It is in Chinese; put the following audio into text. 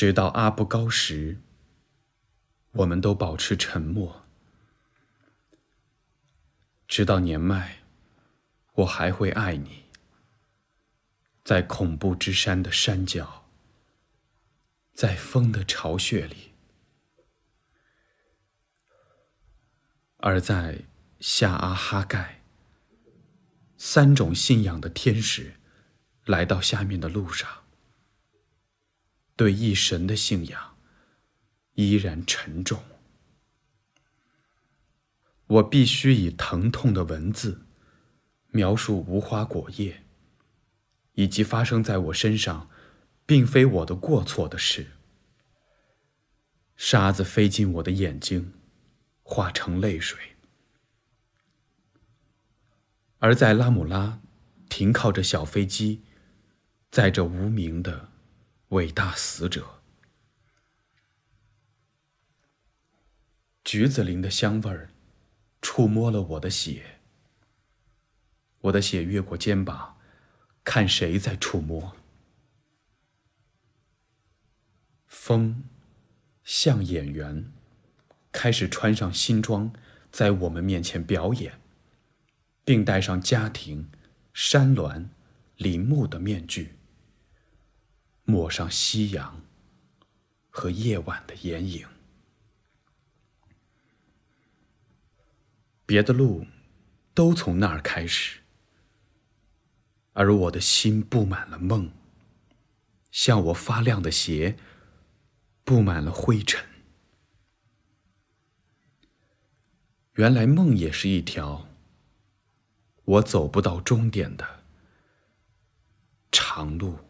直到阿布高时，我们都保持沉默。直到年迈，我还会爱你，在恐怖之山的山脚，在风的巢穴里，而在夏阿哈盖，三种信仰的天使来到下面的路上。对一神的信仰依然沉重。我必须以疼痛的文字描述无花果叶，以及发生在我身上并非我的过错的事。沙子飞进我的眼睛，化成泪水。而在拉姆拉，停靠着小飞机，载着无名的。伟大死者，橘子林的香味儿触摸了我的血。我的血越过肩膀，看谁在触摸。风像演员，开始穿上新装，在我们面前表演，并戴上家庭、山峦、林木的面具。抹上夕阳和夜晚的眼影，别的路都从那儿开始，而我的心布满了梦，像我发亮的鞋布满了灰尘。原来梦也是一条我走不到终点的长路。